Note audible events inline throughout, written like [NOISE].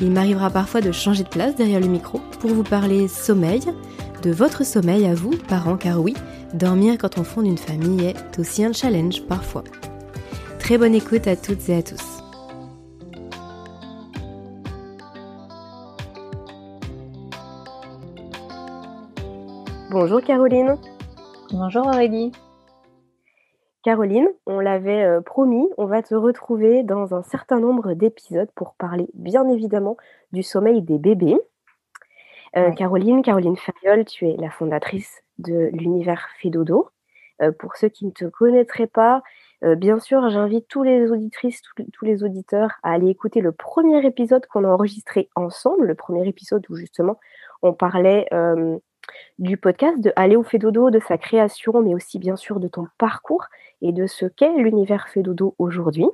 Il m'arrivera parfois de changer de place derrière le micro pour vous parler sommeil, de votre sommeil à vous, parents, car oui, dormir quand on fonde une famille est aussi un challenge parfois. Très bonne écoute à toutes et à tous. Bonjour Caroline. Bonjour Aurélie. Caroline, on l'avait euh, promis, on va te retrouver dans un certain nombre d'épisodes pour parler bien évidemment du sommeil des bébés. Euh, Caroline, Caroline Ferriol, tu es la fondatrice de l'univers Fédodo. Euh, pour ceux qui ne te connaîtraient pas, bien sûr, j'invite tous les auditrices, tous les auditeurs à aller écouter le premier épisode qu'on a enregistré ensemble, le premier épisode où justement on parlait du podcast de Aller au Fédodo, de sa création, mais aussi bien sûr de ton parcours et de ce qu'est l'univers Fédodo aujourd'hui.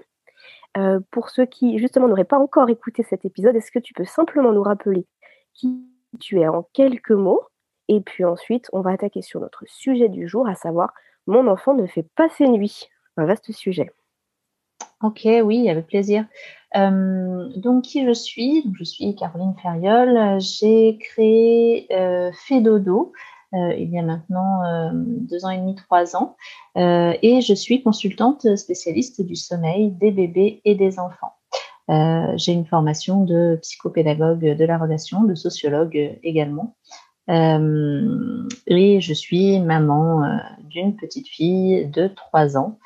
Euh, pour ceux qui justement n'auraient pas encore écouté cet épisode, est-ce que tu peux simplement nous rappeler qui tu es en quelques mots? Et puis ensuite, on va attaquer sur notre sujet du jour, à savoir Mon enfant ne fait pas ses nuits. Un vaste sujet. Ok, oui, avec plaisir. Euh, donc, qui je suis? Je suis Caroline Ferriol. J'ai créé euh, Fédodo euh, il y a maintenant euh, deux ans et demi, trois ans, euh, et je suis consultante spécialiste du sommeil des bébés et des enfants. J'ai une formation de psychopédagogue de la relation, de sociologue également. et je suis maman d'une petite fille de trois ans.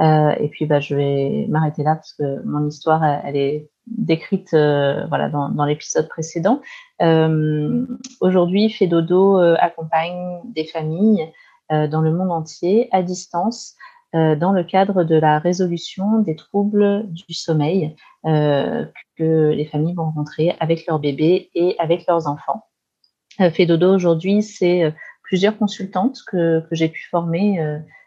Et puis, bah, je vais m'arrêter là parce que mon histoire, elle est décrite euh, voilà, dans, l'épisode précédent. Euh, Aujourd'hui, Fedodo euh, accompagne des familles euh, dans le monde entier à distance dans le cadre de la résolution des troubles du sommeil que les familles vont rencontrer avec leurs bébés et avec leurs enfants. Fedodo aujourd'hui, c'est plusieurs consultantes que, j'ai pu former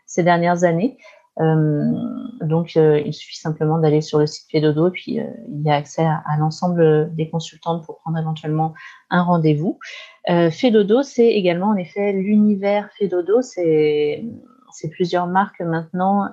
ces dernières années euh, donc, euh, il suffit simplement d'aller sur le site Fedodo, puis euh, il y a accès à, l'ensemble des consultantes pour prendre éventuellement un rendez-vous. Fedodo, c'est également en effet l'univers Fedodo, c'est plusieurs marques maintenant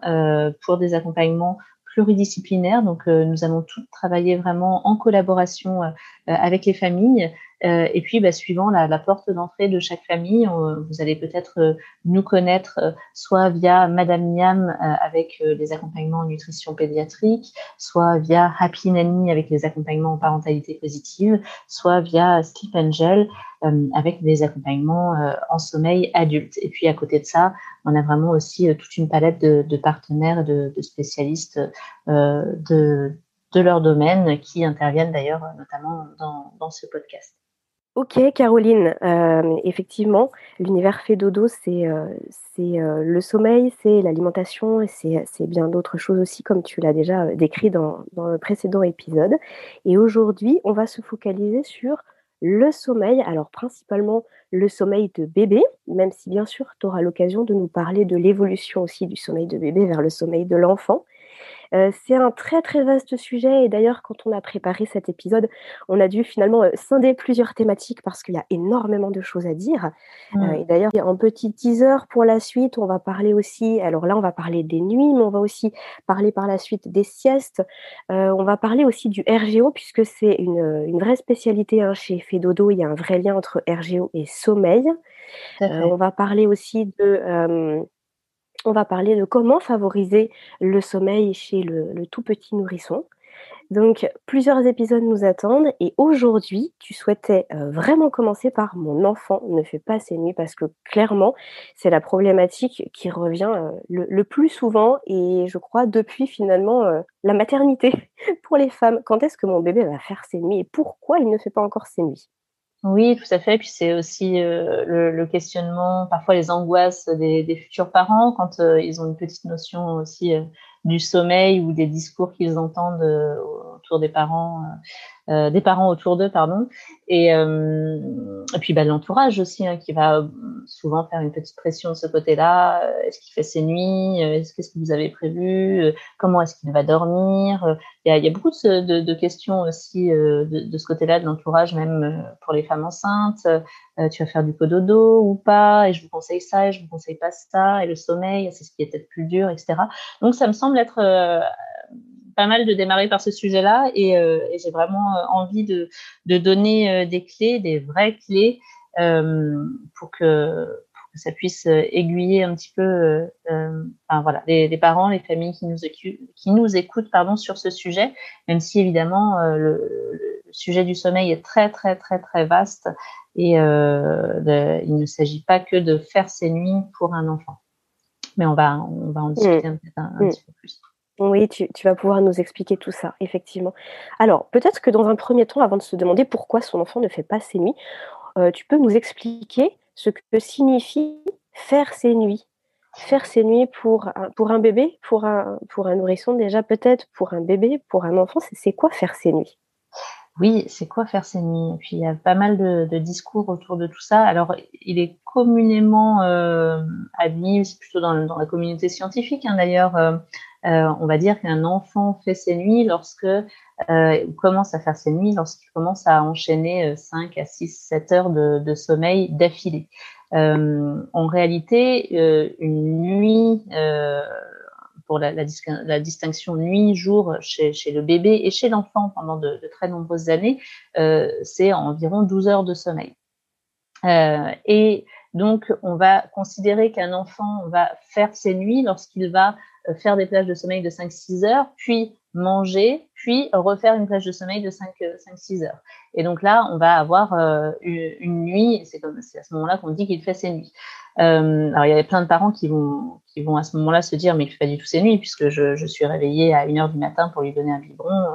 pour des accompagnements pluridisciplinaires. Donc, nous allons toutes travailler vraiment en collaboration avec les familles euh, et puis, bah, suivant la, la porte d'entrée de chaque famille, vous allez peut-être euh, nous connaître euh, soit via Madame Niam avec les accompagnements en nutrition pédiatrique, soit via Happy Nanny avec les accompagnements en parentalité positive, soit via Sleep Angel avec des accompagnements en sommeil adulte. Et puis, à côté de ça, on a vraiment aussi toute une palette de, de partenaires de, de spécialistes de, de leur domaine qui interviennent d'ailleurs notamment dans, dans ce podcast. Ok, Caroline, euh, effectivement, l'univers fait dodo, c'est euh, euh, le sommeil, c'est l'alimentation et c'est bien d'autres choses aussi, comme tu l'as déjà décrit dans, dans, le précédent épisode. Et aujourd'hui, on va se focaliser sur le sommeil, alors principalement le sommeil de bébé, même si bien sûr, tu auras l'occasion de nous parler de l'évolution aussi du sommeil de bébé vers le sommeil de l'enfant. Euh, c'est un très très vaste sujet et d'ailleurs quand on a préparé cet épisode, on a dû finalement euh, scinder plusieurs thématiques parce qu'il y a énormément de choses à dire. Mmh. et d'ailleurs, un petit teaser pour la suite, on va parler aussi, alors là on va parler des nuits, mais on va aussi parler par la suite des siestes. on va parler aussi du RGO puisque c'est une, une, vraie spécialité hein, chez Fedodo, il y a un vrai lien entre RGO et sommeil. on va parler aussi de on va parler de comment favoriser le sommeil chez le, tout petit nourrisson. Donc, plusieurs épisodes nous attendent et aujourd'hui, tu souhaitais euh, vraiment commencer par mon enfant ne fait pas ses nuits parce que clairement, c'est la problématique qui revient euh, le, plus souvent et je crois depuis finalement euh, la maternité [LAUGHS] pour les femmes. Quand est-ce que mon bébé va faire ses nuits et pourquoi il ne fait pas encore ses nuits? Oui, tout à fait. Puis c'est aussi euh, le, questionnement, parfois les angoisses des, futurs parents quand euh, ils ont une petite notion aussi euh, du sommeil ou des discours qu'ils entendent autour des parents euh, des parents autour d'eux, pardon, et, euh, puis bah, l'entourage aussi hein, qui va souvent faire une petite pression de ce côté-là. Euh, est-ce qu'il fait ses nuits? Est-ce qu'est-ce que vous avez prévu? Comment est-ce qu'il va dormir? Il y, a, beaucoup de, questions aussi de, de, ce côté-là de l'entourage, même pour les femmes enceintes. tu vas faire du cododo ou pas? Et je vous conseille ça et je vous conseille pas ça. Et le sommeil, c'est ce qui est peut-être plus dur, etc. Donc ça me semble être pas mal de démarrer par ce sujet-là et, euh, j'ai vraiment euh, envie de, donner euh, des clés, des vraies clés pour que, ça puisse aiguiller un petit peu enfin, voilà, les, parents, les familles qui nous, qui nous écoutent pardon, sur ce sujet, même si évidemment le, sujet du sommeil est très très très très vaste et il ne s'agit pas que de faire ses nuits pour un enfant. Mais on va, on va en discuter mmh. un, un petit peu plus. Oui, tu, vas pouvoir nous expliquer tout ça, effectivement. Alors, peut-être que dans un premier temps, avant de se demander pourquoi son enfant ne fait pas ses nuits, euh, tu peux nous expliquer ce que signifie faire ses nuits. Faire ses nuits pour un, bébé, pour un, nourrisson déjà, peut-être pour un bébé, pour un enfant, c'est quoi faire ses nuits? Oui, c'est quoi faire ses nuits? Puis il y a pas mal de, discours autour de tout ça. Alors, il est communément euh, admis, c'est plutôt dans, la communauté scientifique hein, d'ailleurs, euh, on va dire qu'un enfant fait ses nuits lorsque euh, commence à faire ses nuits lorsqu'il commence à enchaîner 5 à 6, 7 heures de, sommeil d'affilée. Euh, en réalité, une nuit, pour la, distinction nuit-jour chez, le bébé et chez l'enfant pendant de, de, très nombreuses années, c'est environ 12 heures de sommeil. et donc, on va considérer qu'un enfant va faire ses nuits lorsqu'il va euh, faire des plages de sommeil de 5-6 heures, puis manger, puis refaire une plage de sommeil de 5-6 heures. Et donc là, on va avoir euh, une, nuit, c'est à ce moment-là qu'on dit qu'il fait ses nuits. Euh, alors il y a plein de parents qui vont, qui vont à ce moment-là se dire mais il fait pas du tout ses nuits puisque je, je suis réveillée à 1 heure du matin pour lui donner un biberon,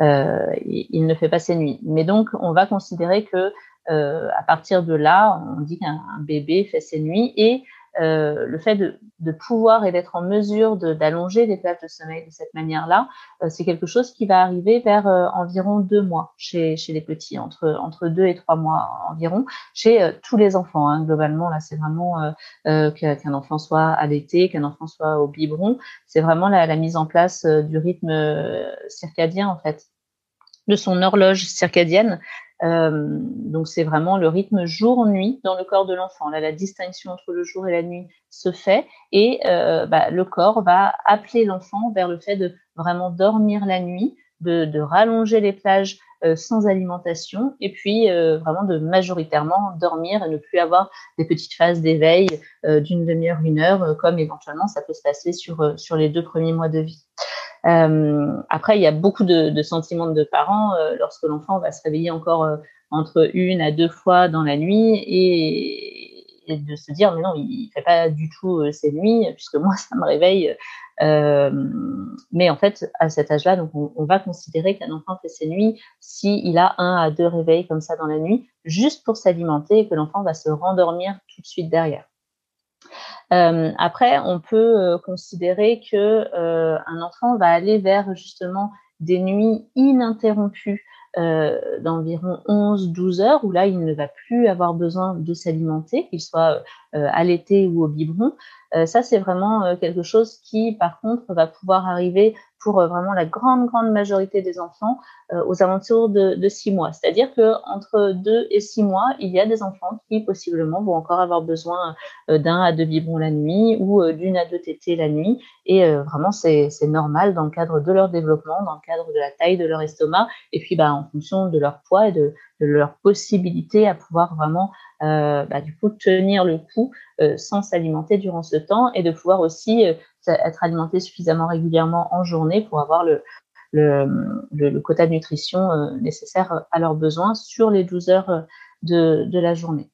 euh, il, ne fait pas ses nuits. Mais donc on va considérer que à partir de là, on dit qu'un bébé fait ses nuits et euh, le fait de, pouvoir et d'être en mesure d'allonger les plages de sommeil de cette manière-là, euh, c'est quelque chose qui va arriver vers euh, environ deux mois chez, les petits, entre, deux et trois mois environ, chez tous les enfants. Hein. Globalement, là, c'est vraiment qu'un enfant soit allaité, qu'un enfant soit au biberon. C'est vraiment la, mise en place du rythme circadien, en fait, de son horloge circadienne euh, donc c'est vraiment le rythme jour-nuit dans le corps de l'enfant. Là, la distinction entre le jour et la nuit se fait et euh, bah, le corps va appeler l'enfant vers le fait de vraiment dormir la nuit, de, de rallonger les plages euh, sans alimentation et puis euh, vraiment de majoritairement dormir et ne plus avoir des petites phases d'éveil euh, d'une demi-heure, une heure, comme éventuellement ça peut se passer sur, sur les deux premiers mois de vie. Euh, après, il y a beaucoup de, sentiments de parents euh, lorsque l'enfant va se réveiller encore euh, entre une à deux fois dans la nuit et, de se dire mais non, il fait pas du tout ses nuits puisque moi ça me réveille. mais en fait, à cet âge-là, donc on, on, va considérer qu'un enfant fait ses nuits s'il a un à deux réveils comme ça dans la nuit, juste pour s'alimenter et que l'enfant va se rendormir tout de suite derrière. Euh, après, on peut euh, considérer que euh, un enfant va aller vers justement des nuits ininterrompues d'environ 11-12 heures, où là, il ne va plus avoir besoin de s'alimenter, qu'il soit euh, allaité ou au biberon. Ça, c'est vraiment quelque chose qui, par contre, va pouvoir arriver pour vraiment la grande, grande majorité des enfants aux alentours de, de six mois. C'est-à-dire que entre deux et six mois, il y a des enfants qui possiblement vont encore avoir besoin d'un à deux biberons la nuit ou d'une à deux tétées la nuit. Et vraiment, c'est normal dans le cadre de leur développement, dans le cadre de la taille de leur estomac, et puis bah, en fonction de leur poids et de, leur possibilité à pouvoir vraiment euh, bah, du coup tenir le coup euh, sans s'alimenter durant ce temps et de pouvoir aussi euh, être alimenté suffisamment régulièrement en journée pour avoir le, le, le, quota de nutrition euh, nécessaire à leurs besoins sur les 12 heures de, de la journée.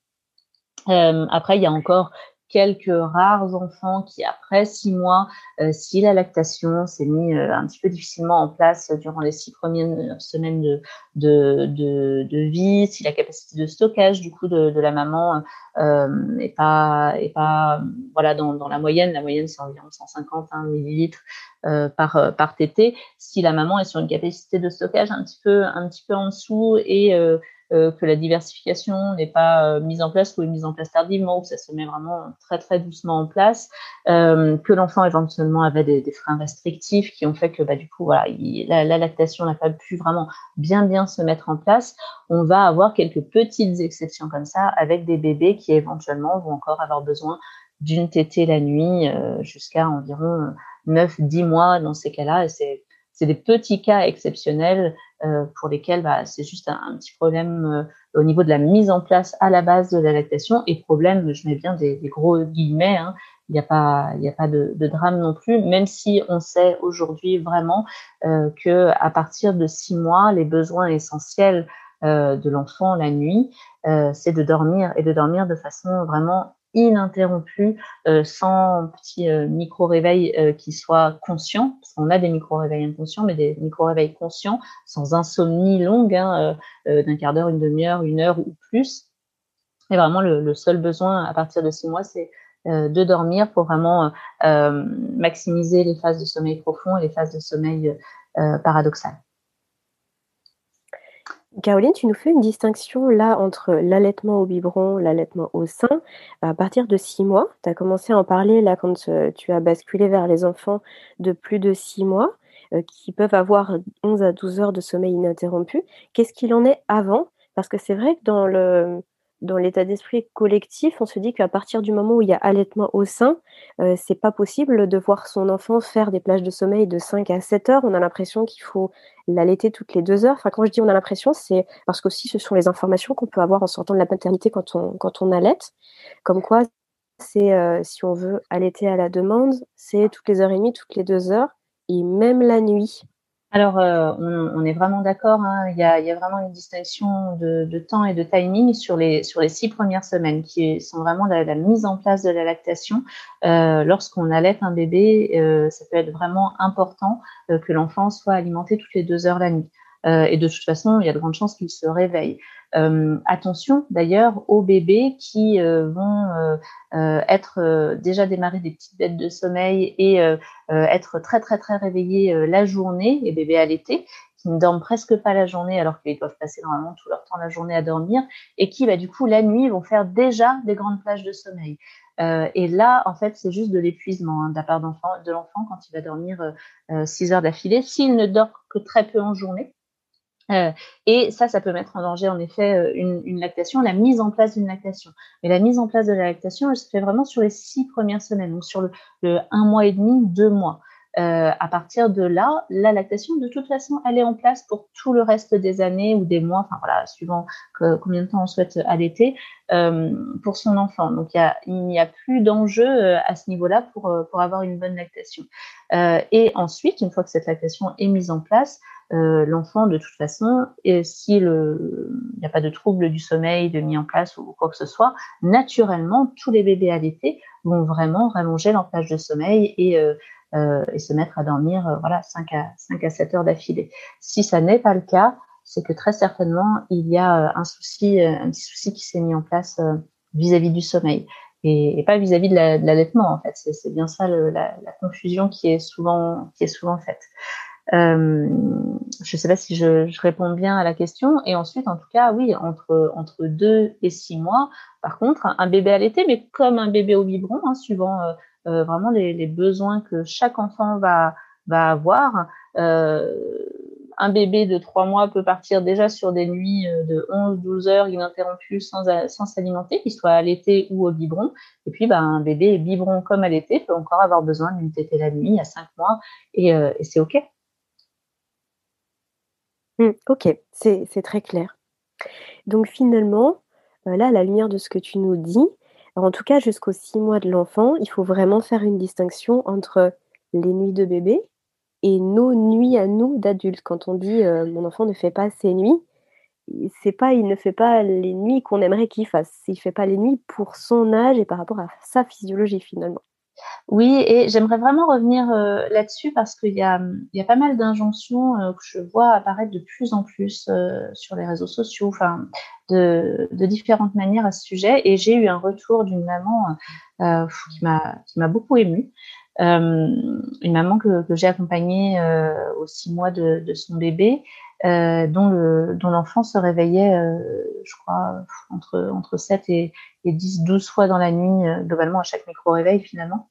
après, il y a encore quelques rares enfants qui, après six mois, euh, si la lactation s'est mise euh, un petit peu difficilement en place durant les six premières semaines de, de, de, vie, si la capacité de stockage du coup de, la maman euh, est pas est pas voilà dans, dans la moyenne, la moyenne c'est environ 150 hein, millilitres euh, par par tété. Si la maman est sur une capacité de stockage un petit peu un petit peu en dessous et euh, euh, que la diversification n'est pas euh, mise en place ou est mise en place tardivement, ou ça se met vraiment très très doucement en place, euh, que l'enfant éventuellement avait des, freins restrictifs qui ont fait que bah, du coup voilà, la, la, lactation n'a pas pu vraiment bien bien se mettre en place. On va avoir quelques petites exceptions comme ça avec des bébés qui éventuellement vont encore avoir besoin d'une tétée la nuit jusqu'à environ 9-10 mois dans ces cas-là. C'est des petits cas exceptionnels euh, pour lesquels bah, c'est juste un, petit problème euh, au niveau de la mise en place à la base de la lactation et problème, je mets bien des, gros guillemets, hein, il n'y a pas, a pas de, drame non plus, même si on sait aujourd'hui vraiment euh, que à partir de six mois, les besoins essentiels euh, de l'enfant la nuit, euh, c'est de dormir et de dormir de façon vraiment ininterrompu, euh, sans petit euh, micro-réveil euh, qui soit conscient, parce qu'on a des micro-réveils inconscients, mais des micro-réveils conscients, sans insomnie longue, hein, d'un quart d'heure, une demi-heure, une heure ou plus. Et vraiment, le, le, seul besoin à partir de six mois, c'est de dormir pour vraiment maximiser les phases de sommeil profond et les phases de sommeil paradoxal. Caroline, tu nous fais une distinction là entre l'allaitement au biberon, l'allaitement au sein. À partir de six mois, tu as commencé à en parler là quand euh, tu as basculé vers les enfants de plus de six mois euh, qui peuvent avoir 11 à 12 heures de sommeil ininterrompu. Qu'est-ce qu'il en est avant? Parce que c'est vrai que dans le, dans l'état d'esprit collectif, on se dit qu'à partir du moment où il y a allaitement au sein, euh, c'est pas possible de voir son enfant faire des plages de sommeil de 5 à 7 heures. On a l'impression qu'il faut l'allaiter toutes les deux heures. Enfin, quand je dis on a l'impression, c'est parce qu'aussi ce sont les informations qu'on peut avoir en sortant de la maternité quand on, quand on allaite. Comme quoi, c'est euh, si on veut allaiter à la demande, c'est toutes les heures et demie, toutes les deux heures, et même la nuit. Alors, euh, on, est vraiment d'accord. Hein. Il, y a, vraiment une distinction de, temps et de timing sur les, sur les six premières semaines, qui sont vraiment la, la mise en place de la lactation. Euh, Lorsqu'on allait un bébé, euh, ça peut être vraiment important que l'enfant soit alimenté toutes les deux heures la nuit. Euh, et de toute façon, il y a de grandes chances qu'il se réveille. Euh, attention d'ailleurs aux bébés qui euh, vont euh, être déjà démarrer des petites bêtes de sommeil et être très très très réveillés la journée, les bébés allaités qui ne dorment presque pas la journée alors qu'ils doivent passer normalement tout leur temps la journée à dormir et qui bah, du coup la nuit vont faire déjà des grandes plages de sommeil. Euh, et là, en fait, c'est juste de l'épuisement hein, de la part de l'enfant quand il va dormir 6 heures d'affilée. S'il ne dort que très peu en journée, euh, et ça, ça peut mettre en danger en effet euh, une, lactation, la mise en place d'une lactation. Mais la mise en place de la lactation, elle se fait vraiment sur les six premières semaines, donc sur le un mois et demi, deux mois. Euh, à partir de là, la lactation, de toute façon, elle est en place pour tout le reste des années ou des mois, enfin voilà, suivant combien de temps on souhaite allaiter, euh, pour son enfant. Donc il, n'y a plus d'enjeu euh, à ce niveau-là pour, euh, pour avoir une bonne lactation. Euh, et ensuite, une fois que cette lactation est mise en place, euh, l'enfant, de toute façon, et si il n'y a pas de trouble du sommeil de mis en place ou quoi que ce soit, naturellement, tous les bébés allaités vont vraiment rallonger leur plage de sommeil et, et se mettre à dormir euh, voilà 5 à 5 à 7 heures d'affilée. Si ça n'est pas le cas, c'est que très certainement il y a euh, un souci, un petit souci qui s'est mis en place vis-à-vis -vis du sommeil et, pas vis-à-vis -vis de l'allaitement en fait. C'est bien ça la, confusion qui est souvent qui est souvent faite. Euh, je ne sais pas si je, réponds bien à la question. Et ensuite, en tout cas, oui, entre entre deux et six mois. Par contre, un bébé allaité, mais comme un bébé au biberon, hein, suivant euh, euh, vraiment les, besoins que chaque enfant va avoir. un bébé de trois mois peut partir déjà sur des nuits de 11-12 heures ininterrompues sans, sans s'alimenter, qu'il soit allaité ou au biberon. Et puis, bah, un bébé biberon comme allaité peut encore avoir besoin d'une tétée la nuit à 5 mois et, et c'est OK. Mmh, ok, c'est très clair. Donc finalement, euh, là, à la lumière de ce que tu nous dis, en tout cas jusqu'aux six mois de l'enfant, il faut vraiment faire une distinction entre les nuits de bébé et nos nuits à nous d'adultes. Quand on dit euh, mon enfant ne fait pas ses nuits, c'est pas il ne fait pas les nuits qu'on aimerait qu'il fasse. Il fait pas les nuits pour son âge et par rapport à sa physiologie finalement. Oui, et j'aimerais vraiment revenir euh, là-dessus parce qu'il y a, pas mal d'injonctions euh, que je vois apparaître de plus en plus euh, sur les réseaux sociaux, de, de, différentes manières à ce sujet. Et j'ai eu un retour d'une maman qui m'a beaucoup émue. Une maman que, que j'ai accompagnée aux six mois de, de son bébé, dont le dont l'enfant se réveillait, je crois, entre, entre 7 et, et 10, 12 fois dans la nuit, globalement à chaque micro-réveil finalement.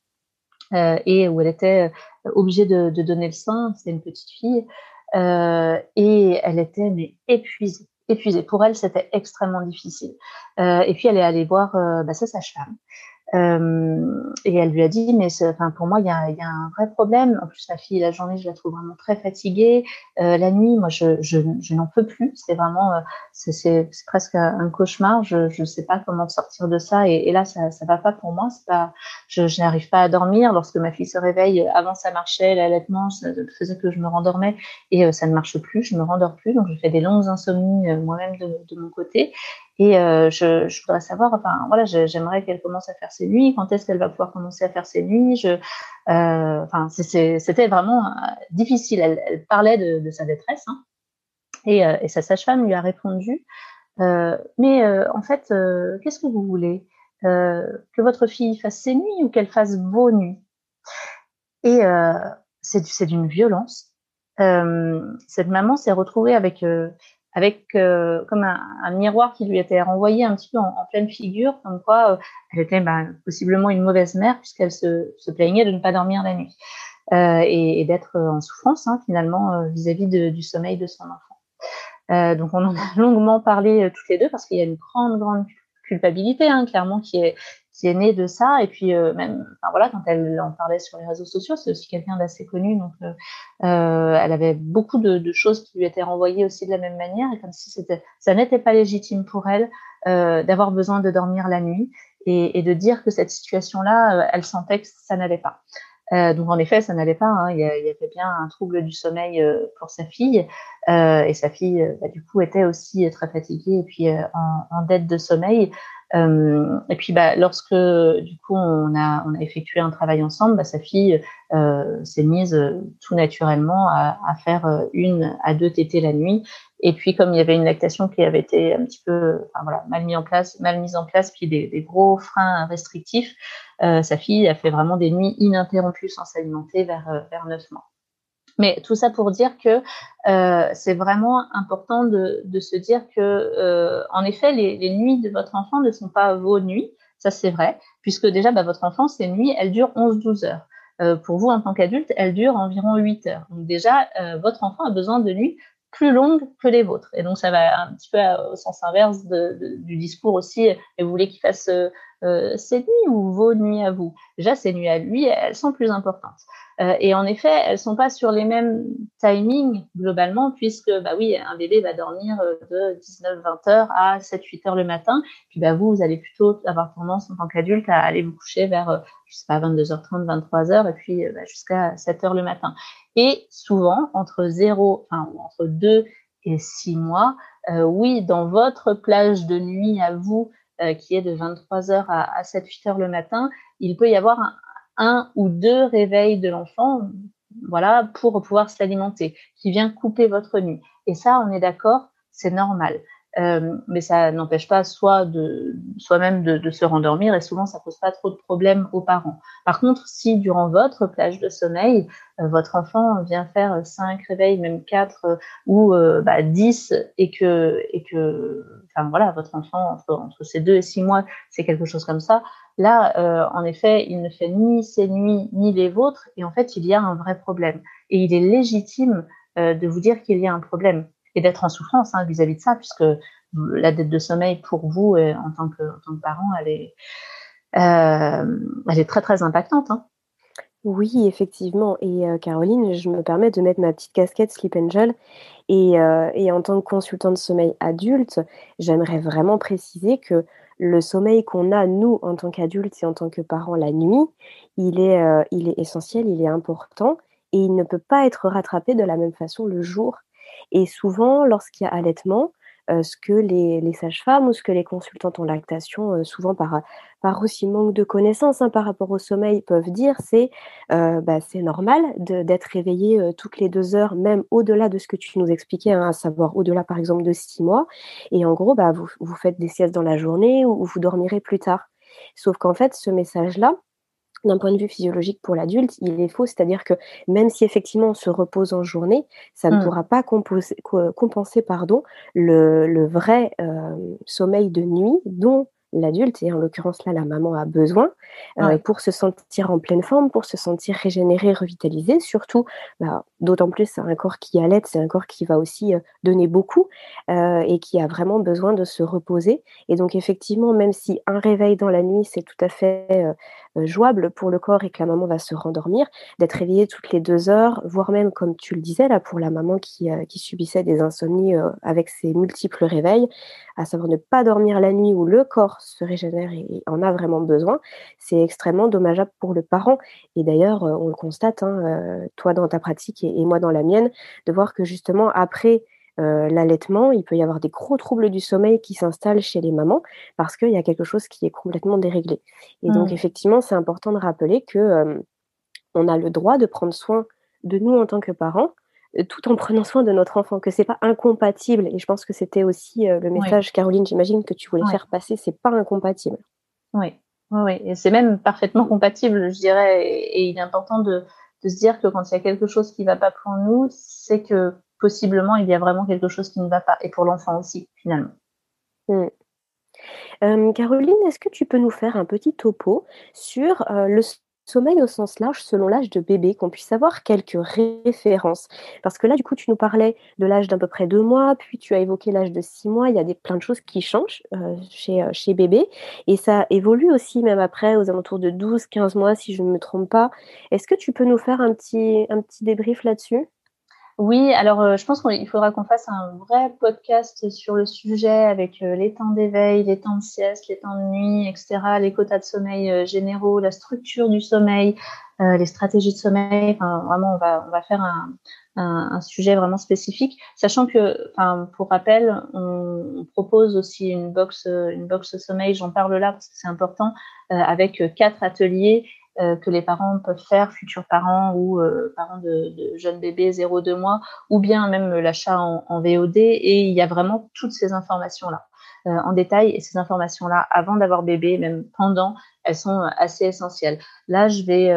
Euh, et où elle était euh, obligée de, de donner le sein. C'est une petite fille. Euh, et elle était mais épuisée épuisée. Pour elle, c'était extrêmement difficile. Euh, et puis, elle est allée voir euh, bah, sa sage-femme. Euh, et elle lui a dit, mais enfin, pour moi, il y a, y a, un vrai problème. En plus, la fille, la journée, je la trouve vraiment très fatiguée. Euh, la nuit, moi, je, je, je n'en peux plus. C'est vraiment, euh, c'est presque un cauchemar. Je ne sais pas comment sortir de ça. Et, là, ça ne va pas pour moi. Pas, je, je n'arrive pas à dormir. Lorsque ma fille se réveille, avant ça marchait, l'allaitement, faisait que je me rendormais. Et euh, ça ne marche plus. Je me rendors plus. Donc, je fais des longues insomnies euh, moi-même de, de mon côté. Et euh, je, je, voudrais savoir, enfin voilà, j'aimerais qu'elle commence à faire ses nuits. Quand est-ce qu'elle va pouvoir commencer à faire ses nuits? Je, euh, enfin, c'était vraiment euh, difficile. Elle, elle parlait de, de, sa détresse, hein. et, euh, et, sa sage-femme lui a répondu. Euh, mais euh, en fait, qu'est-ce que vous voulez? Que votre fille fasse ses nuits ou qu'elle fasse vos nuits? Et c'est d'une violence. cette maman s'est retrouvée avec avec euh, comme un, un, miroir qui lui était renvoyé un petit peu en, pleine figure, comme quoi euh, elle était bah, possiblement une mauvaise mère puisqu'elle se, se, plaignait de ne pas dormir la nuit euh, et, et d'être en souffrance hein, finalement euh, vis-à-vis -vis du sommeil de son enfant. donc on en a [LAUGHS] longuement parlé toutes les deux parce qu'il y a une grande grande culpabilité hein, clairement qui est qui est née de ça. Et puis euh, même, enfin voilà, quand elle en parlait sur les réseaux sociaux, c'est aussi quelqu'un d'assez connu, donc euh, euh, elle avait beaucoup de, choses qui lui étaient renvoyées aussi de la même manière, et comme si c'était, ça n'était pas légitime pour elle d'avoir besoin de dormir la nuit et, de dire que cette situation-là, elle sentait que ça n'allait pas. Donc en effet, ça n'allait pas. Hein. Il, y avait bien un trouble du sommeil pour sa fille, et sa fille, bah, du coup, était aussi très fatiguée et puis en, dette de sommeil. Euh, et puis, bah, lorsque du coup on a, on a effectué un travail ensemble, bah, sa fille euh, s'est mise euh, tout naturellement à, à, faire euh, une à deux tétées la nuit. Et puis, comme il y avait une lactation qui avait été un petit peu, enfin, voilà, mal mis en place, mal mise en place, puis des, des gros freins restrictifs, sa fille a fait vraiment des nuits ininterrompues sans s'alimenter vers vers neuf mois. Mais tout ça pour dire que euh, c'est vraiment important de, se dire que, euh, en effet, les, nuits de votre enfant ne sont pas vos nuits, ça c'est vrai, puisque déjà, bah, votre enfant, ses nuits, elles durent 11-12 heures. Euh, pour vous, en tant qu'adulte, elles durent environ 8 heures. Donc déjà, votre enfant a besoin de nuits plus longues que les vôtres. Et donc, ça va un petit peu au sens inverse du discours aussi. Et vous voulez qu'il fasse ses nuits ou vos nuits à vous Déjà, ces nuits à lui, elles sont plus importantes. Euh, et en effet, elles sont pas sur les mêmes timings globalement, puisque bah oui, un bébé va dormir euh, de 19-20 heures à 7-8 heures le matin. Puis bah vous, vous allez plutôt avoir tendance en tant qu'adulte à aller vous coucher vers, euh, je sais pas, 22h30, 23h, et puis bah, jusqu'à 7 heures le matin. Et souvent, entre 0, enfin entre 2 et 6 mois, oui, dans votre plage de nuit à vous, qui est de 23h à, à 7-8 heures le matin, il peut y avoir un, un ou deux réveils de l'enfant, voilà, pour pouvoir s'alimenter, qui vient couper votre nuit. Et ça, on est d'accord, c'est normal. Euh, mais ça n'empêche pas soit de soi-même de, de, se rendormir et souvent ça pose pas trop de problèmes aux parents. Par contre, si durant votre plage de sommeil, euh, votre enfant vient faire cinq réveils, même quatre euh, ou bah, 10 et que et que enfin voilà, votre enfant entre, entre ces deux et six mois, c'est quelque chose comme ça. Là, en effet, il ne fait ni ses nuits ni les vôtres et en fait, il y a un vrai problème et il est légitime de vous dire qu'il y a un problème et d'être en souffrance hein, vis-à-vis de ça, puisque la dette de sommeil pour vous euh, en tant que, parent, elle est, euh, elle est très très impactante. Hein. Oui, effectivement. Et euh, Caroline, je me permets de mettre ma petite casquette Sleep Angel. Et, en tant que consultant de sommeil adulte, j'aimerais vraiment préciser que le sommeil qu'on a, nous, en tant qu'adultes et en tant que parents, la nuit, il est, il est essentiel, il est important et il ne peut pas être rattrapé de la même façon le jour. Et souvent, lorsqu'il y a allaitement, euh, ce que les, sages-femmes ou ce que les consultantes en lactation, euh, souvent par, aussi manque de connaissances hein, par rapport au sommeil, peuvent dire, c'est euh, bah, c'est normal d'être réveillé toutes les deux heures, même au-delà de ce que tu nous expliquais, hein, à savoir au-delà par exemple de six mois. Et en gros, bah, vous, vous faites des siestes dans la journée ou vous dormirez plus tard. Sauf qu'en fait, ce message-là, d'un point de vue physiologique pour l'adulte, il est faux. C'est-à-dire que même si effectivement on se repose en journée, ça ne mmh. pourra pas compenser pardon, le, le vrai euh, sommeil de nuit dont l'adulte, et en l'occurrence là la maman a besoin, euh, pour se sentir en pleine forme, pour se sentir régénéré, revitalisé. Surtout, bah, d'autant plus c'est un corps qui allait, c'est un corps qui va aussi euh, donner beaucoup euh, et qui a vraiment besoin de se reposer. Et donc effectivement, même si un réveil dans la nuit c'est tout à fait jouable pour le corps et que la maman va se rendormir, d'être réveillée toutes les deux heures, voire même comme tu le disais là pour la maman qui, qui subissait des insomnies avec ses multiples réveils, à savoir ne pas dormir la nuit où le corps se régénère et en a vraiment besoin, c'est extrêmement dommageable pour le parent. Et d'ailleurs, euh, on le constate, hein, euh, toi dans ta pratique et, moi dans la mienne, de voir que justement après euh, l'allaitement, il peut y avoir des gros troubles du sommeil qui s'installent chez les mamans parce qu'il y a quelque chose qui est complètement déréglé. Et donc mmh. effectivement, c'est important de rappeler que on a le droit de prendre soin de nous en tant que parents, tout en prenant soin de notre enfant, que c'est pas incompatible. Et je pense que c'était aussi euh, le message, Caroline, j'imagine que tu voulais faire passer, c'est pas incompatible. Oui, oui, et c'est même parfaitement compatible, je dirais. Et, il est important de, de, se dire que quand il y a quelque chose qui va pas pour nous, c'est que possiblement il y a vraiment quelque chose qui ne va pas, et pour l'enfant aussi, finalement. Hmm. Euh, Caroline, est-ce que tu peux nous faire un petit topo sur euh, le Sommeil au sens large selon l'âge de bébé, qu'on puisse avoir quelques références? Parce que là, du coup, tu nous parlais de l'âge d'à peu près deux mois, puis tu as évoqué l'âge de six mois. Il y a des, plein de choses qui changent euh, chez, chez bébé. Et ça évolue aussi, même après, aux alentours de 12, 15 mois, si je ne me trompe pas. Est-ce que tu peux nous faire un petit débrief là-dessus? Oui, alors euh, je pense qu'il faudra qu'on fasse un vrai podcast sur le sujet avec euh, les temps d'éveil, les temps de sieste, les temps de nuit, etc., les quotas de sommeil euh, généraux, la structure du sommeil, les stratégies de sommeil. Enfin, vraiment, on va, on va faire un, un, sujet vraiment spécifique, sachant que, pour rappel, on, propose aussi une box, une box sommeil. J'en parle là parce que c'est important, avec quatre ateliers euh, que les parents peuvent faire, futurs parents ou euh, parents de, de, jeunes bébés 0-2 mois, ou bien même l'achat en, en, VOD. Et il y a vraiment toutes ces informations-là euh, en détail. Et ces informations-là, avant d'avoir bébé, même pendant, elles sont assez essentielles. Là, je vais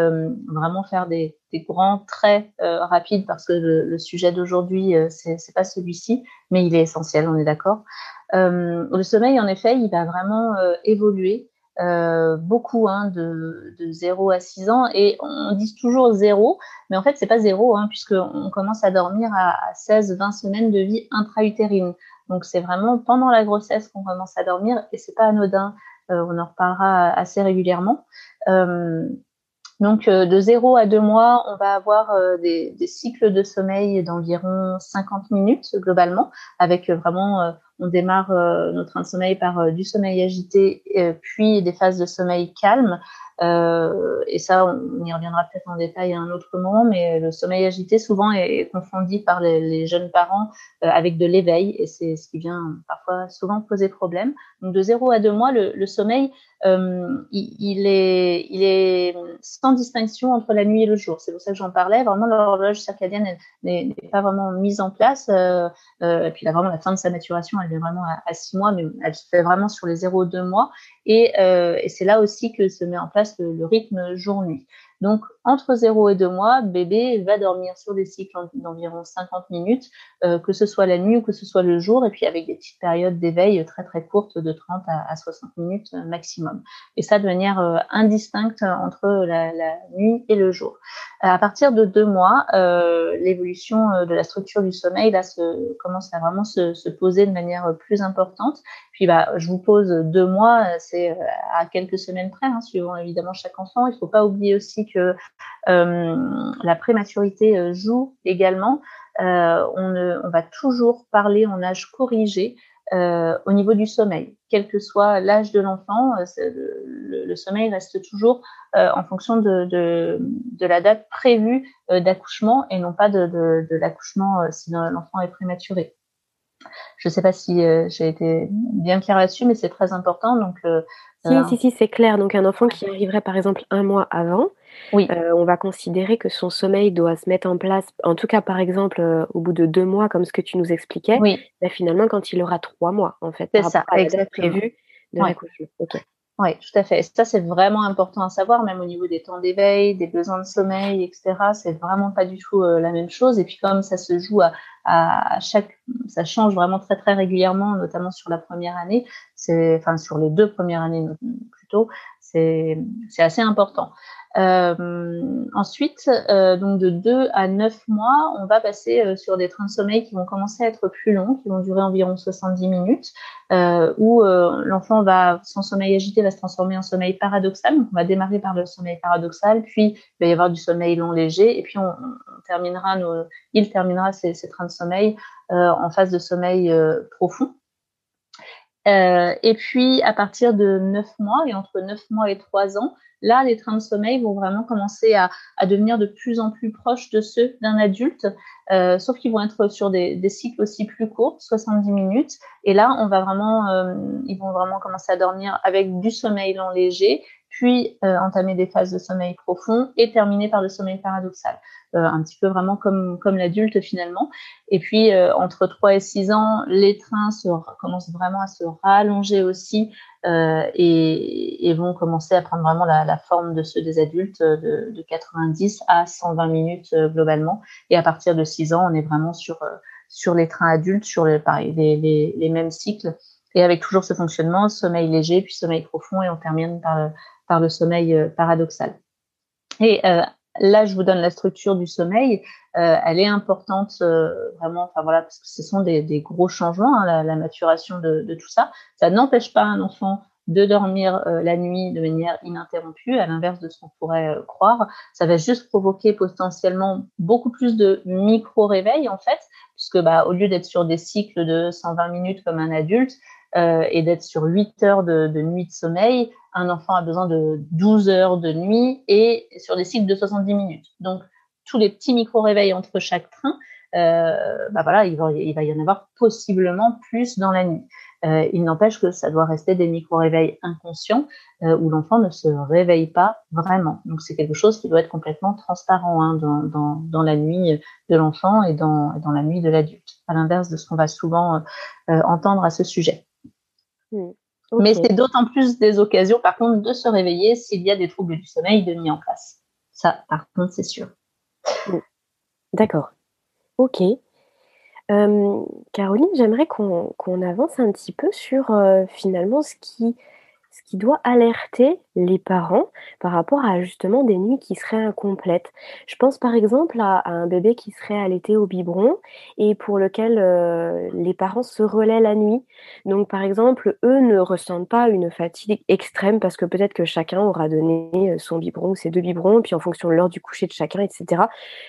vraiment faire des, des grands traits rapides parce que le, le sujet d'aujourd'hui, c'est pas celui-ci, mais il est essentiel, on est d'accord. le sommeil, en effet, il va vraiment évoluer euh, beaucoup hein, de, de 0 à 6 ans et on dit toujours 0, mais en fait c'est pas 0 hein, puisqu'on commence à dormir à, 16-20 semaines de vie intra-utérine. Donc c'est vraiment pendant la grossesse qu'on commence à dormir et c'est pas anodin. Euh, on en reparlera assez régulièrement. Euh, donc de 0 à 2 mois, on va avoir des, des, cycles de sommeil d'environ 50 minutes globalement, avec vraiment on démarre euh, notre train de sommeil par euh, du sommeil agité, euh, puis des phases de sommeil calme. Et ça, on y reviendra peut-être en détail à un autre moment, mais le sommeil agité souvent est confondu par les, jeunes parents avec de l'éveil, et c'est ce qui vient parfois souvent poser problème. Donc de 0 à 2 mois, le, sommeil euh, il, est, sans distinction entre la nuit et le jour. C'est pour ça que j'en parlais. Vraiment, l'horloge circadienne n'est pas vraiment mise en place. Euh, euh, et puis là, vraiment, la fin de sa maturation, elle est vraiment à, six mois, mais elle se fait vraiment sur les 0-2 mois. Et, et c'est là aussi que se met en place le rythme jour-nuit. Entre 0 et 2 mois, bébé va dormir sur des cycles d'environ 50 minutes, euh, que ce soit la nuit ou que ce soit le jour, et puis avec des petites périodes d'éveil très très courtes de 30 à, 60 minutes euh, maximum. Et ça de manière euh, indistincte entre la, nuit et le jour. À partir de 2 mois, l'évolution de la structure du sommeil là, se, commence à vraiment se, se poser de manière plus importante. Puis bah, je vous pose deux mois, c'est à quelques semaines près, hein, suivant évidemment chaque enfant. Il ne faut pas oublier aussi que euh, la prématurité euh, joue également. Euh, on, va toujours parler en âge corrigé au niveau du sommeil. Quel que soit l'âge de l'enfant, le, sommeil reste toujours en fonction de, la date prévue d'accouchement et non pas de, l'accouchement si l'enfant est prématuré. Je ne sais pas si j'ai été bien claire là-dessus, mais c'est très important. Donc, si, si, si, c'est clair. Donc, un enfant qui arriverait par exemple un mois avant, oui. Euh, on va considérer que son sommeil doit se mettre en place, en tout cas par exemple euh, au bout de deux mois, comme ce que tu nous expliquais, oui. Bah, finalement quand il aura trois mois en fait. C'est ça, exactement. prévu de Oui, tout à fait. ça, c'est vraiment important à savoir, même au niveau des temps d'éveil, des besoins de sommeil, etc. C'est vraiment pas du tout euh, la même chose. Et puis, comme ça se joue à, à, chaque, ça change vraiment très très régulièrement, notamment sur la première année. C'est, enfin, sur les deux premières années plutôt. C'est assez important. Euh, ensuite, euh, donc de 2 à 9 mois, on va passer euh, sur des trains de sommeil qui vont commencer à être plus longs, qui vont durer environ 70 minutes, où l'enfant va, son sommeil agité va se transformer en sommeil paradoxal. Donc, on va démarrer par le sommeil paradoxal, puis il va y avoir du sommeil long léger, et puis on, terminera nos, il terminera ces, ces, trains de sommeil en phase de sommeil profond. Et puis, à partir de 9 mois, et entre 9 mois et 3 ans, Là, les trains de sommeil vont vraiment commencer à, devenir de plus en plus proches de ceux d'un adulte, euh, sauf qu'ils vont être sur des, cycles aussi plus courts, 70 minutes. Et là, on va vraiment, euh, ils vont vraiment commencer à dormir avec du sommeil lent léger, puis euh, entamer des phases de sommeil profond et terminer par le sommeil paradoxal. Euh, un petit peu vraiment comme, comme l'adulte finalement. Et puis, euh, entre 3 et 6 ans, les trains se, commencent vraiment à se rallonger aussi et, et, vont commencer à prendre vraiment la, la forme de ceux des adultes de, de 90 à 120 minutes globalement. Et à partir de 6 ans, on est vraiment sur, sur les trains adultes, sur les, pareil, les, les, les mêmes cycles et avec toujours ce fonctionnement, sommeil léger, puis sommeil profond, et on termine par le, par le sommeil euh, paradoxal. Et euh, là, je vous donne la structure du sommeil. Euh, elle est importante vraiment, enfin voilà, parce que ce sont des, gros changements, hein, la, maturation de, tout ça. Ça n'empêche pas un enfant de dormir la nuit de manière ininterrompue, à l'inverse de ce qu'on pourrait croire. Ça va juste provoquer potentiellement beaucoup plus de micro-réveils en fait, puisque bah, au lieu d'être sur des cycles de 120 minutes comme un adulte, euh, et d'être sur 8 heures de, de, nuit de sommeil, un enfant a besoin de 12 heures de nuit et sur des cycles de 70 minutes. Donc, tous les petits micro-réveils entre chaque train, euh, bah voilà, il va, y en avoir possiblement plus dans la nuit. Euh, il n'empêche que ça doit rester des micro-réveils inconscients euh, où l'enfant ne se réveille pas vraiment. Donc c'est quelque chose qui doit être complètement transparent hein, dans, dans, dans, la nuit de l'enfant et dans, dans la nuit de l'adulte, à l'inverse de ce qu'on va souvent euh, entendre à ce sujet. Hmm. Mais c'est d'autant plus des occasions, par contre, de se réveiller s'il y a des troubles du sommeil de mis en place. Ça, par contre, c'est sûr. Hmm. D'accord. Ok. Euh, Caroline, j'aimerais qu'on avance un petit peu sur euh, finalement ce qui ce qui doit alerter les parents par rapport à justement des nuits qui seraient incomplètes. Je pense par exemple à, un bébé qui serait allaité au biberon et pour lequel euh, les parents se relaient la nuit. Donc par exemple, eux ne ressentent pas une fatigue extrême parce que peut-être que chacun aura donné euh, son biberon ou ses deux biberons, puis en fonction de l'heure du coucher de chacun, etc.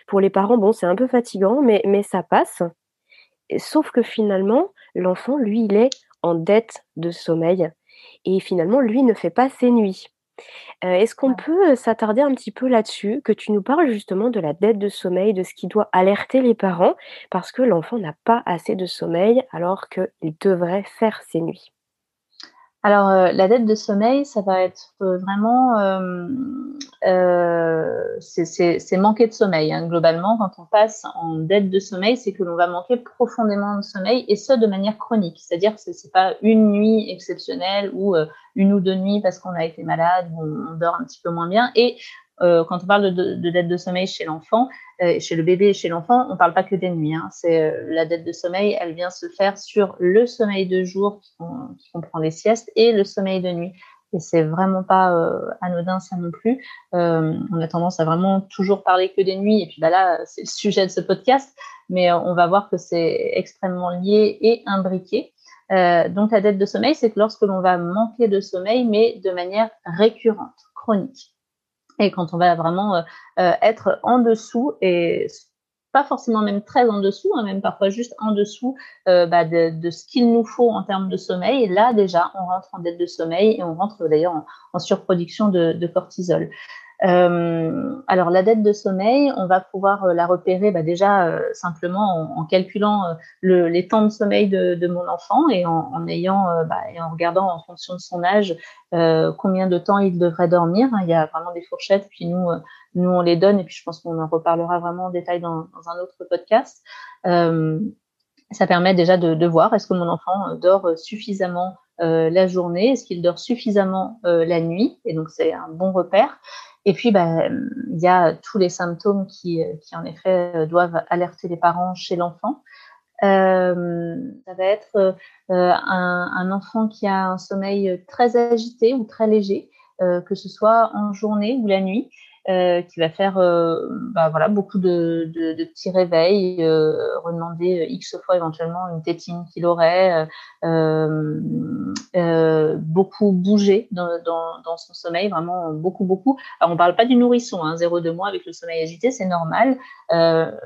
Pour les parents, bon, c'est un peu fatigant, mais, mais ça passe. Sauf que finalement, l'enfant, lui, il est en dette de sommeil et finalement, lui ne fait pas ses nuits. Est-ce qu'on peut s'attarder un petit peu là-dessus, que tu nous parles justement de la dette de sommeil, de ce qui doit alerter les parents, parce que l'enfant n'a pas assez de sommeil alors qu'il devrait faire ses nuits? Alors, euh, la dette de sommeil, ça va être euh, vraiment, euh, c'est manquer de sommeil. Hein. Globalement, quand on passe en dette de sommeil, c'est que l'on va manquer profondément de sommeil et ce de manière chronique. C'est-à-dire que c'est pas une nuit exceptionnelle ou une ou deux nuits parce qu'on a été malade ou on, dort un petit peu moins bien. Et quand on parle de, de dette de sommeil chez l'enfant, euh, chez le bébé et chez l'enfant, on ne parle pas que des nuits. Hein. C'est euh, la dette de sommeil, elle vient se faire sur le sommeil de jour qui, comprend les siestes et le sommeil de nuit. Et c'est vraiment pas euh, anodin ça non plus. on a tendance à vraiment toujours parler que des nuits. Et puis bah là, c'est le sujet de ce podcast, mais on va voir que c'est extrêmement lié et imbriqué. donc la dette de sommeil, c'est que lorsque l'on va manquer de sommeil, mais de manière récurrente, chronique. Et quand on va vraiment euh, euh, être en dessous et pas forcément même très en dessous, hein, même parfois juste en dessous euh, bah, de, ce qu'il nous faut en termes de sommeil. Là, déjà, on rentre en dette de sommeil et on rentre d'ailleurs en, surproduction de cortisol. Euh, alors la dette de sommeil, on va pouvoir euh, la repérer bah, déjà euh, simplement en, calculant le, les temps de sommeil de, de mon enfant et en, ayant bah, et en regardant en fonction de son âge combien de temps il devrait dormir. Il y a vraiment des fourchettes, puis nous nous on les donne et puis je pense qu'on en reparlera vraiment en détail dans, un autre podcast. ça permet déjà de, de voir est-ce que mon enfant dort suffisamment la journée, est-ce qu'il dort suffisamment la nuit, et donc c'est un bon repère. Et puis, bah, il y a tous les symptômes qui, en effet, doivent alerter les parents chez l'enfant. Euh, ça va être euh, un, enfant qui a un sommeil très agité ou très léger, euh, que ce soit en journée ou la nuit, euh, qui va faire euh, bah, voilà, beaucoup de, de, de petits réveils, euh, redemander X fois éventuellement une tétine qu'il aurait, beaucoup bouger dans, dans, dans, son sommeil, vraiment beaucoup, beaucoup. Alors on parle pas du nourrisson, hein, 0,2 mois avec le sommeil agité, c'est normal,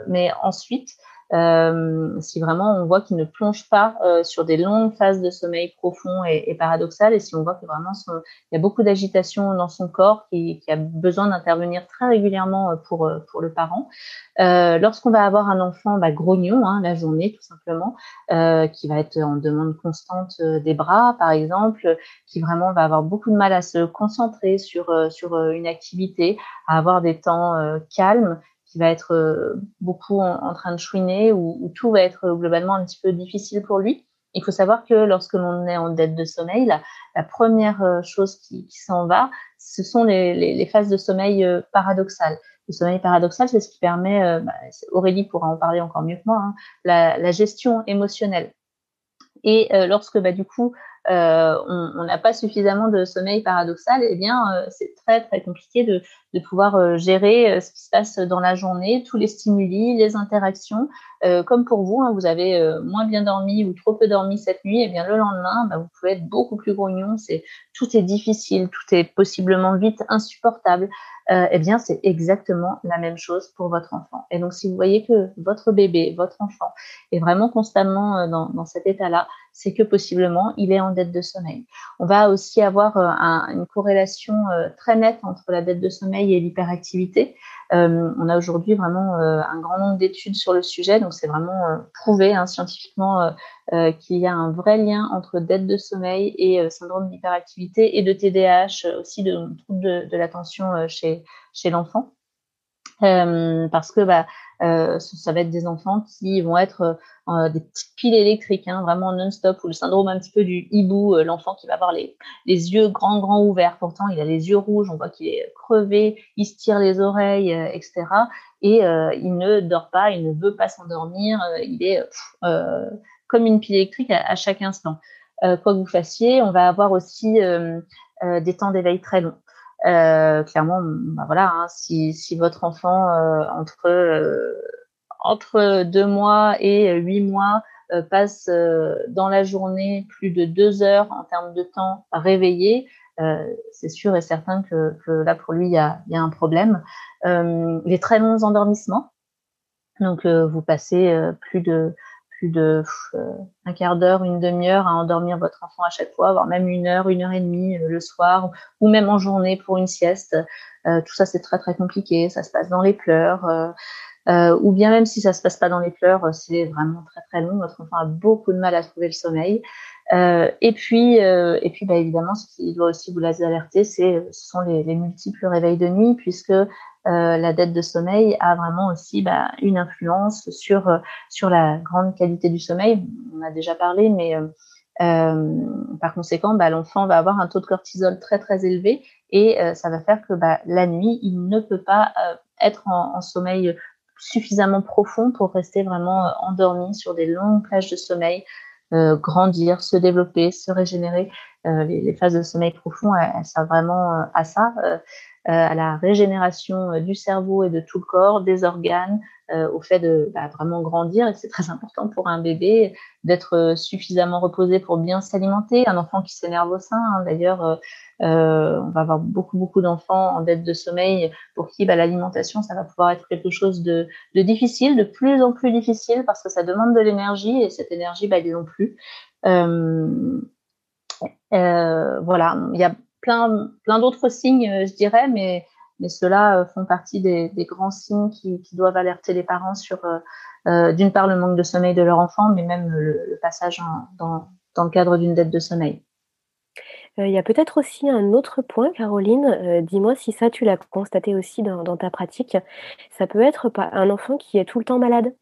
mais ensuite, euh, si vraiment on voit qu'il ne plonge pas euh, sur des longues phases de sommeil profond et, et paradoxal, et si on voit que vraiment il y a beaucoup d'agitation dans son corps qui, qui a besoin d'intervenir très régulièrement euh, pour, euh, pour le parent. Euh, Lorsqu'on va avoir un enfant bah, grognon hein, la journée tout simplement, euh, qui va être en demande constante des bras par exemple, qui vraiment va avoir beaucoup de mal à se concentrer sur, sur une activité, à avoir des temps calmes, qui va être euh, beaucoup en, train de chouiner, où, tout va être globalement un petit peu difficile pour lui. Il faut savoir que lorsque l'on est en dette de sommeil, la, première euh, chose qui, s'en va, ce sont les, phases de sommeil euh, paradoxales. Le sommeil paradoxal, c'est ce qui permet, bah, Aurélie pourra en parler encore mieux que moi, hein, la, gestion émotionnelle. Et lorsque bah, du coup euh, on n'a pas suffisamment de sommeil paradoxal, eh bien, euh, c'est très très compliqué de, de pouvoir euh, gérer ce qui se passe dans la journée, tous les stimuli, les interactions. comme pour vous, hein, vous avez moins bien dormi ou trop peu dormi cette nuit, et bien le lendemain, bah, vous pouvez être beaucoup plus grognon. C'est tout est difficile, tout est possiblement vite insupportable. eh bien, c'est exactement la même chose pour votre enfant. Et donc, si vous voyez que votre bébé, votre enfant, est vraiment constamment dans, cet état-là, c'est que possiblement il est en dette de sommeil. On va aussi avoir euh, une corrélation euh, très nette entre la dette de sommeil et l'hyperactivité. Euh, on a aujourd'hui vraiment un grand nombre d'études sur le sujet, donc c'est vraiment prouvé hein, scientifiquement qu'il y a un vrai lien entre dette de sommeil et syndrome d'hyperactivité et de TDAH, aussi de troubles de, l'attention chez, chez l'enfant. Parce que bah, euh, ça va être des enfants qui vont être euh, des petites piles électriques, hein, vraiment non-stop, ou le syndrome un petit peu du hibou, euh, l'enfant qui va avoir les, les yeux grands, grands ouverts. Pourtant, il a les yeux rouges, on voit qu'il est crevé, il se tire les oreilles, etc. Et il ne dort pas, il ne veut pas s'endormir, il est comme une pile électrique à, chaque instant. quoi que vous fassiez, on va avoir aussi des temps d'éveil très longs. Euh, clairement, bah voilà, hein, si, si, votre enfant euh, entre euh, entre deux mois et huit mois passe dans la journée plus de deux heures en termes de temps réveillé, c'est sûr et certain que, que, là pour lui il y a, y a un problème. les très longs endormissements, donc vous passez plus de plus de un quart d'heure, une demi-heure à endormir votre enfant à chaque fois, voire même une heure, une heure et demie le soir, ou même en journée pour une sieste. tout ça, c'est très très compliqué. Ça se passe dans les pleurs. ou bien même si ça se passe pas dans les pleurs, c'est vraiment très très long. Votre enfant a beaucoup de mal à trouver le sommeil. Euh, et puis, euh, et puis bah, évidemment, ce qui doit aussi vous alerter, c'est, ce sont les, les, multiples réveils de nuit, puisque euh, la dette de sommeil a vraiment aussi bah, une influence sur, sur la grande qualité du sommeil. On a déjà parlé, mais par conséquent, bah, l'enfant va avoir un taux de cortisol très très élevé et ça va faire que bah, la nuit, il ne peut pas être en, sommeil suffisamment profond pour rester vraiment endormi sur des longues plages de sommeil euh, grandir, se développer, se régénérer. Euh, les, phases de sommeil profond, elles, servent vraiment euh, à ça, à la régénération du cerveau et de tout le corps, des organes, au fait de bah, vraiment grandir. Et c'est très important pour un bébé d'être suffisamment reposé pour bien s'alimenter. Un enfant qui s'énerve au sein, hein, d'ailleurs, euh, on va avoir beaucoup, beaucoup d'enfants en dette de sommeil pour qui bah, l'alimentation, ça va pouvoir être quelque chose de, de, difficile, de plus en plus difficile parce que ça demande de l'énergie et cette énergie, bah, ils n'ont plus. Euh, euh, voilà, il y a plein, d'autres signes, euh, je dirais, mais, ceux-là euh, font partie des, grands signes qui, doivent alerter les parents sur, euh, d'une part, le manque de sommeil de leur enfant, mais même le, passage dans, le cadre d'une dette de sommeil. Il y a peut-être aussi un autre point, Caroline. Dis-moi si ça, tu l'as constaté aussi dans ta pratique. Ça peut être un enfant qui est tout le temps malade.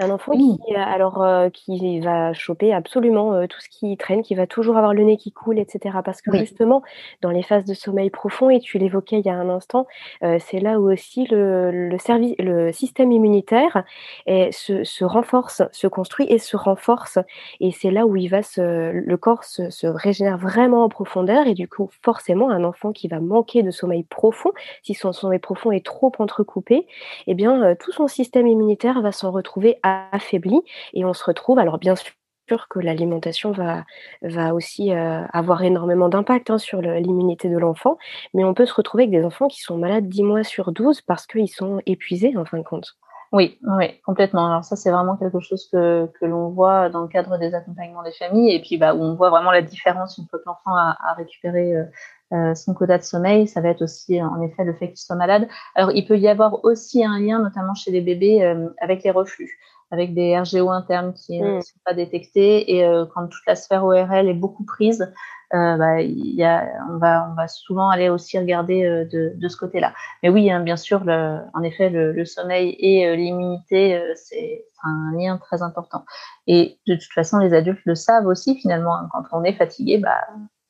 Un enfant qui, euh, alors, euh, qui va choper absolument euh, tout ce qui traîne, qui va toujours avoir le nez qui coule, etc. Parce que justement, dans les phases de sommeil profond, et tu l'évoquais il y a un instant, c'est là où aussi le, le, service, le système immunitaire est, se, se, renforce, se construit et se renforce. Et c'est là où il va se, le corps se, se, régénère vraiment en profondeur. Et du coup, forcément, un enfant qui va manquer de sommeil profond, si son sommeil profond est trop entrecoupé, eh bien, tout son système immunitaire va s'en retrouver affaibli et on se retrouve, alors bien sûr que l'alimentation va, aussi euh, avoir énormément d'impact hein, sur l'immunité de l'enfant, mais on peut se retrouver avec des enfants qui sont malades 10 mois sur 12 parce qu'ils sont épuisés en fin de compte. Oui, oui, complètement. Alors ça, c'est vraiment quelque chose que, l'on voit dans le cadre des accompagnements des familles et puis bah, où on voit vraiment la différence une fois que l'enfant a, a, récupéré euh, euh, son quota de sommeil. Ça va être aussi en effet le fait qu'il soit malade. Alors il peut y avoir aussi un lien, notamment chez les bébés, euh, avec les reflux avec des RGO internes qui ne mm. sont pas détectés et euh, quand toute la sphère ORL est beaucoup prise, euh, bah, y a, on, va, on va souvent aller aussi regarder euh, de, de, ce côté-là. Mais oui, hein, bien sûr, le, en effet, le, le sommeil et euh, l'immunité, euh, c'est un lien très important. Et de toute façon, les adultes le savent aussi finalement. Hein, quand on est fatigué, bah,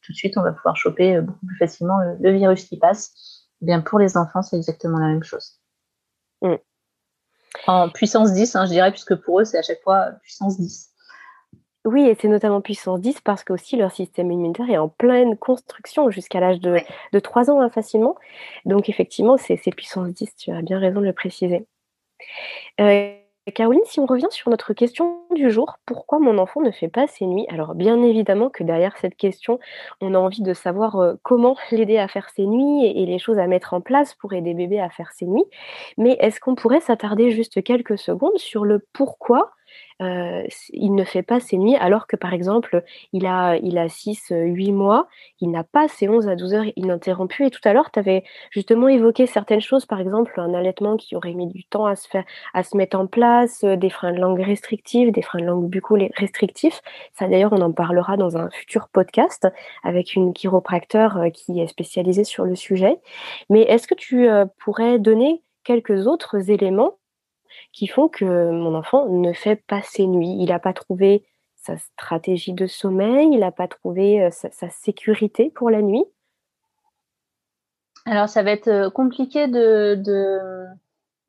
tout de suite, on va pouvoir choper beaucoup plus facilement le, le virus qui passe. Eh bien, pour les enfants, c'est exactement la même chose. Mm en puissance 10, hein, je dirais, puisque pour eux, c'est à chaque fois puissance 10. Oui, et c'est notamment puissance 10 parce que aussi leur système immunitaire est en pleine construction jusqu'à l'âge de, de 3 ans hein, facilement. Donc effectivement, c'est puissance 10, tu as bien raison de le préciser. Euh, Caroline, si on revient sur notre question du jour, pourquoi mon enfant ne fait pas ses nuits? Alors bien évidemment que derrière cette question, on a envie de savoir comment l'aider à faire ses nuits et, les choses à mettre en place pour aider bébé à faire ses nuits. Mais est-ce qu'on pourrait s'attarder juste quelques secondes sur le pourquoi euh, il ne fait pas ses nuits alors que par exemple il a il a 6 8 mois, il n'a pas ses 11 à 12 heures ininterrompues et tout à l'heure tu avais justement évoqué certaines choses par exemple un allaitement qui aurait mis du temps à se faire à se mettre en place, euh, des freins de langue restrictifs, des freins de langue buccaux restrictifs. Ça d'ailleurs on en parlera dans un futur podcast avec une chiropracteur euh, qui est spécialisée sur le sujet. Mais est-ce que tu pourrais donner quelques autres éléments qui font que mon enfant ne fait pas ses nuits. Il n'a pas trouvé sa stratégie de sommeil, il n'a pas trouvé euh, sa, sa, sécurité pour la nuit. Alors ça va être euh, compliqué de, de,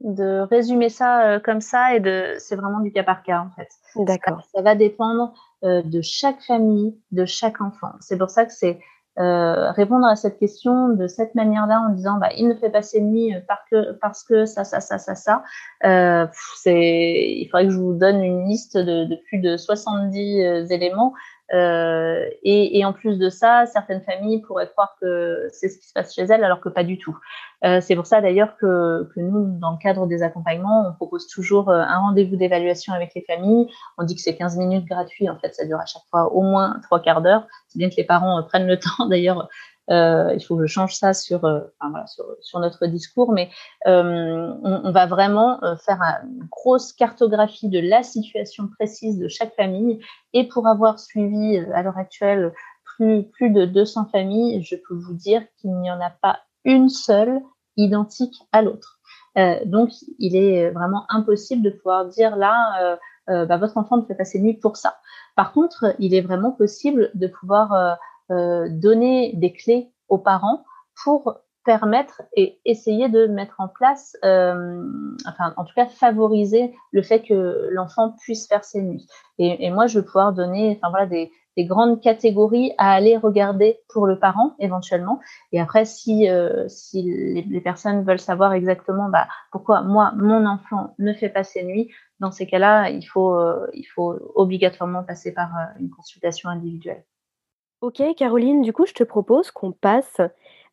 de résumer ça euh, comme ça et de c'est vraiment du cas par cas en fait. D'accord. Ça, ça, va dépendre de chaque famille, de chaque enfant. C'est pour ça que c'est euh, répondre à cette question de cette manière-là en disant bah, il ne fait pas ses nuits parce que, parce que ça, ça, ça, ça, ça. Euh, c'est, il faudrait que je vous donne une liste de, de plus de 70 euh, éléments. Euh, et, en plus de ça, certaines familles pourraient croire que c'est ce qui se passe chez elles, alors que pas du tout. Euh, c'est pour ça d'ailleurs que, que, nous, dans le cadre des accompagnements, on propose toujours euh, un rendez-vous d'évaluation avec les familles. On dit que c'est 15 minutes gratuits. En fait, ça dure à chaque fois au moins trois quarts d'heure. C'est bien que les parents prennent le [LAUGHS] temps d'ailleurs euh, il faut que je change ça sur, euh, sur, notre discours, mais euh, on, va vraiment faire une grosse cartographie de la situation précise de chaque famille. Et pour avoir suivi à l'heure actuelle plus, plus de 200 familles, je peux vous dire qu'il n'y en a pas une seule identique à l'autre. Donc, il est vraiment impossible de pouvoir dire là, bah, votre enfant ne fait pas ses nuits pour ça. Par contre, il est vraiment possible de pouvoir donner des clés aux parents pour permettre et essayer de mettre en place, euh, enfin en tout cas favoriser le fait que l'enfant puisse faire ses nuits. Et, et, moi, je vais pouvoir donner, enfin voilà, des, des, grandes catégories à aller regarder pour le parent éventuellement. Et après, si euh, si les, les, personnes veulent savoir exactement, bah, pourquoi moi mon enfant ne fait pas ses nuits, dans ces cas-là, il faut euh, il faut obligatoirement passer par euh, une consultation individuelle. Ok, Caroline, du coup, je te propose qu'on passe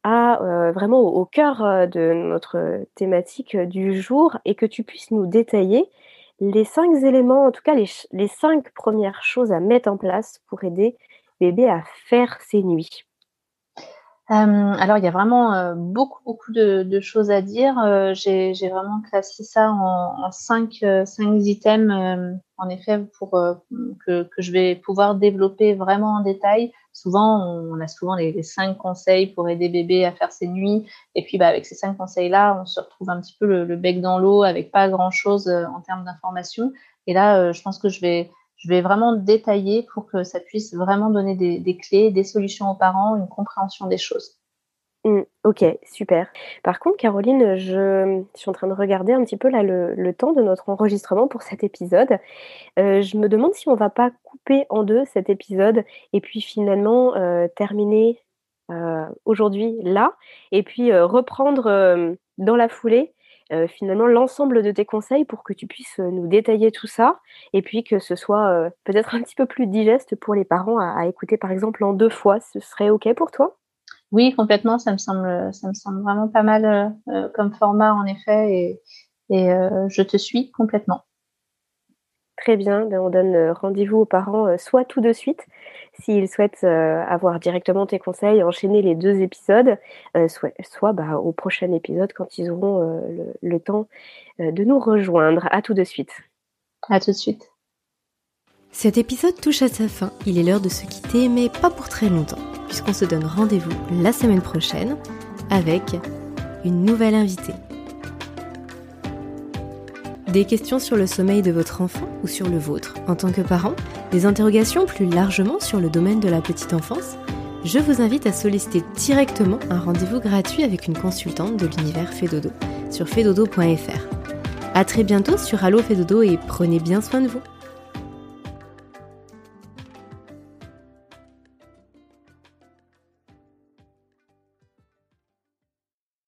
à euh, vraiment au, cœur euh, de notre thématique euh, du jour et que tu puisses nous détailler les cinq éléments, en tout cas les cinq premières choses à mettre en place pour aider bébé à faire ses nuits. Alors, il y a vraiment beaucoup, beaucoup de, choses à dire. J'ai vraiment classé ça en, cinq, cinq items, en effet, pour que, que, je vais pouvoir développer vraiment en détail souvent, on a souvent les, cinq conseils pour aider bébé à faire ses nuits. Et puis, bah, avec ces cinq conseils-là, on se retrouve un petit peu le, bec dans l'eau avec pas grand-chose euh, en termes d'informations. Et là, euh, je pense que je vais, je vais vraiment détailler pour que ça puisse vraiment donner des clés, des solutions aux parents, une compréhension des choses. Mmh, ok, super. Par contre, Caroline, je, suis en train de regarder un petit peu là le, temps de notre enregistrement pour cet épisode. Euh, je me demande si on va pas couper en deux cet épisode et puis finalement euh, terminer euh, aujourd'hui là et puis reprendre dans la foulée finalement l'ensemble de tes conseils pour que tu puisses nous détailler tout ça et puis que ce soit peut-être un petit peu plus digeste pour les parents à écouter par exemple en deux fois. Ce serait ok pour toi? Oui, complètement. Ça me semble, ça me semble vraiment pas mal euh, euh, comme format en effet, et, et euh, je te suis complètement. Très bien. Ben, on donne rendez-vous aux parents, soit tout de suite, s'ils souhaitent avoir directement tes conseils, enchaîner les deux épisodes, soit, soit bah, au prochain épisode quand ils auront le, le, temps de nous rejoindre. À tout de suite. À tout de suite. Cet épisode touche à sa fin. Il est l'heure de se quitter, mais pas pour très longtemps puisqu'on se donne rendez-vous la semaine prochaine avec une nouvelle invitée. Des questions sur le sommeil de votre enfant ou sur le vôtre en tant que parent Des interrogations plus largement sur le domaine de la petite enfance Je vous invite à solliciter directement un rendez-vous gratuit avec une consultante de l'univers Fedodo sur fedodo.fr. A très bientôt sur Allo Fedodo et prenez bien soin de vous